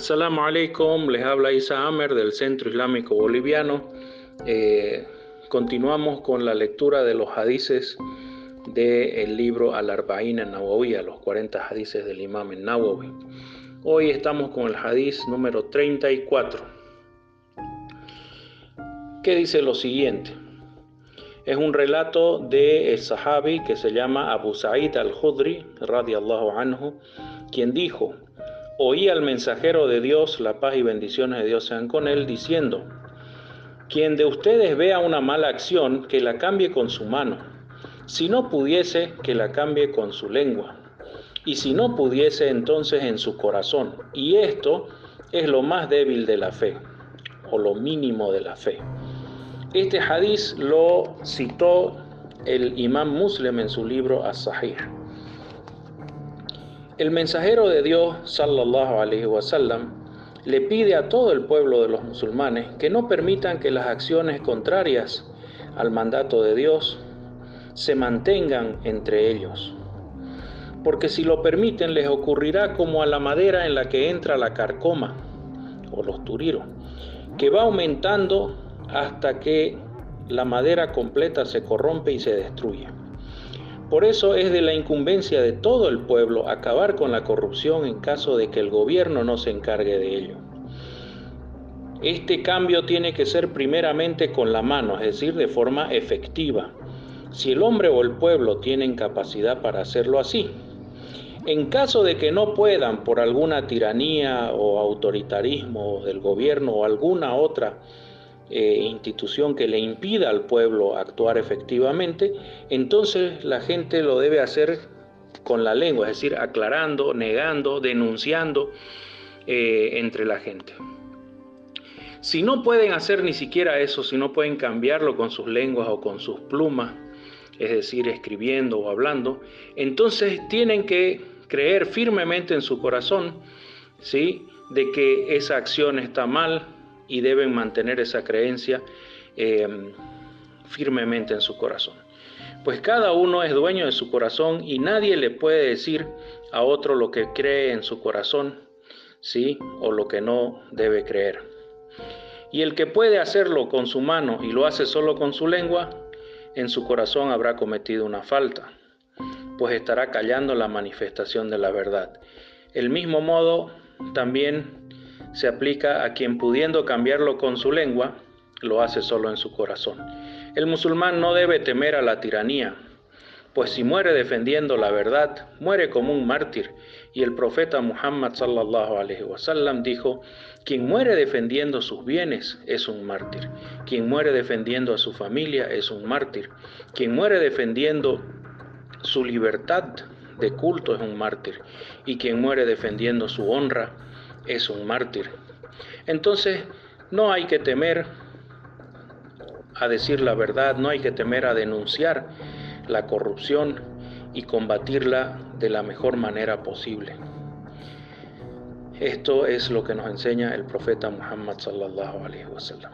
Assalamu alaikum, les habla Isa Amer del Centro Islámico Boliviano. Eh, continuamos con la lectura de los hadices del libro Al-Arba'in en Nawawi, los 40 hadices del Imam en Nawawi. Hoy estamos con el hadiz número 34, que dice lo siguiente. Es un relato de el sahabi que se llama Abu Sa'id al-Khudri, radiallahu anhu, quien dijo, oí al mensajero de Dios, la paz y bendiciones de Dios sean con él, diciendo, quien de ustedes vea una mala acción, que la cambie con su mano. Si no pudiese, que la cambie con su lengua. Y si no pudiese, entonces en su corazón. Y esto es lo más débil de la fe, o lo mínimo de la fe. Este hadiz lo citó el imán muslim en su libro As-Sahih. El mensajero de Dios, sallallahu alaihi wasallam, le pide a todo el pueblo de los musulmanes que no permitan que las acciones contrarias al mandato de Dios se mantengan entre ellos. Porque si lo permiten les ocurrirá como a la madera en la que entra la carcoma o los turiros, que va aumentando hasta que la madera completa se corrompe y se destruye. Por eso es de la incumbencia de todo el pueblo acabar con la corrupción en caso de que el gobierno no se encargue de ello. Este cambio tiene que ser primeramente con la mano, es decir, de forma efectiva. Si el hombre o el pueblo tienen capacidad para hacerlo así. En caso de que no puedan por alguna tiranía o autoritarismo del gobierno o alguna otra eh, institución que le impida al pueblo actuar efectivamente, entonces la gente lo debe hacer con la lengua, es decir, aclarando, negando, denunciando eh, entre la gente. Si no pueden hacer ni siquiera eso, si no pueden cambiarlo con sus lenguas o con sus plumas, es decir, escribiendo o hablando, entonces tienen que creer firmemente en su corazón, ¿sí? De que esa acción está mal, y deben mantener esa creencia em, firmemente en su corazón. Pues cada uno es dueño de su corazón y nadie le puede decir a otro lo que cree en su corazón, sí, o lo que no debe creer. Y el que puede hacerlo con su mano y lo hace solo con su lengua, en su corazón habrá cometido una falta, pues estará callando la manifestación de la verdad. El mismo modo también se aplica a quien pudiendo cambiarlo con su lengua, lo hace solo en su corazón. El musulmán no debe temer a la tiranía, pues si muere defendiendo la verdad, muere como un mártir. Y el profeta Muhammad sallallahu alaihi wasallam dijo: quien muere defendiendo sus bienes es un mártir. Quien muere defendiendo a su familia es un mártir. Quien muere defendiendo su libertad de culto es un mártir. Y quien muere defendiendo su honra es un mártir. Entonces, no hay que temer a decir la verdad, no hay que temer a denunciar la corrupción y combatirla de la mejor manera posible. Esto es lo que nos enseña el profeta Muhammad sallallahu alaihi wasallam.